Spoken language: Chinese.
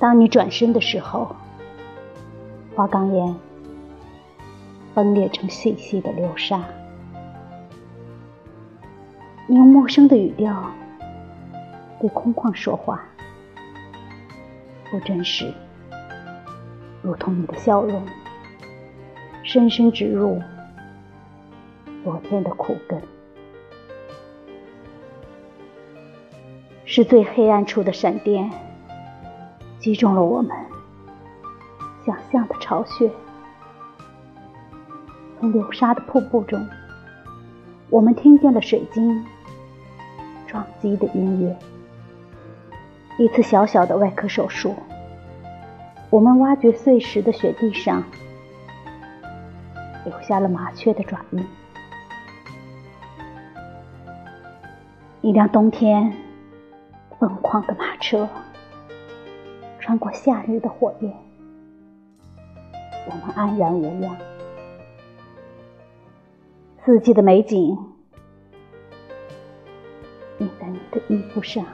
当你转身的时候，花岗岩崩裂成细细的流沙。你用陌生的语调对空旷说话，不真实，如同你的笑容深深植入昨天的苦根。是最黑暗处的闪电，击中了我们想象的巢穴。从流沙的瀑布中，我们听见了水晶撞击的音乐。一次小小的外科手术，我们挖掘碎石的雪地上，留下了麻雀的爪印。一辆冬天。疯狂的马车穿过夏日的火焰，我们安然无恙。四季的美景印在你的衣服上。